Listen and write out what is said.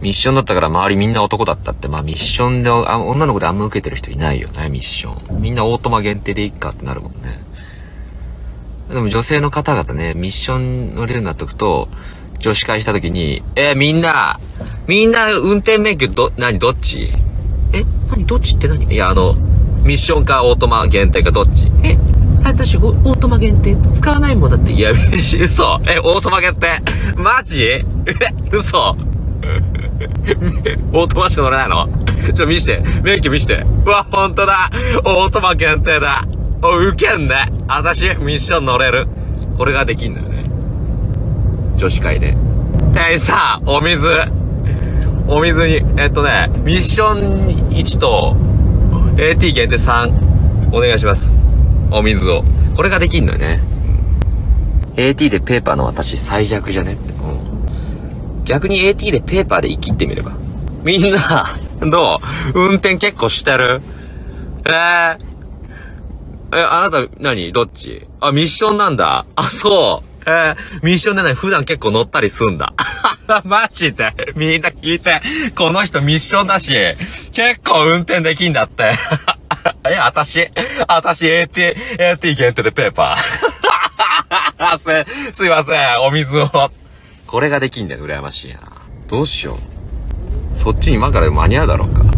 ミッションだったから周りみんな男だったって、まあミッションで、あ女の子であんま受けてる人いないよね、ミッション。みんなオートマ限定でいいかってなるもんね。でも女性の方々ね、ミッション乗れるようになっとくと、女子会した時に、えーみんな、みんな運転免許ど、何、どっち？え何、どっちって何？いや、あの、ミッションかオートマ限定かどっち？え私、オートマ限定使わないもんだって。いや、嘘。え、オートマ限定？マジ？え、嘘。オートマしか乗れないの？ちょっと見して。免許見して。うわ、ほんとだ。オートマ限定だ。お、ウケんね。私、ミッション乗れる。これができんだよね。女子会で。店員さん、お水。お水に、えっとね、ミッション1と AT 限定3、お願いします。お水を。これができんのよね。AT でペーパーの私最弱じゃねって。逆に AT でペーパーで生きってみれば。みんな、どう？運転結構してる？えー、え、あなた何？どっち？あ、ミッションなんだ。あ、そう。えー、ミッションでない？普段結構乗ったりすんだ。マジで？みんな聞いて。この人ミッションだし、結構運転できんだって。え、あたし、あたし AT、AT 限定でペーパー。す、すいません、お水を。これができんだよ、羨ましいな。どうしよう。そっちに今から間に合うだろうか。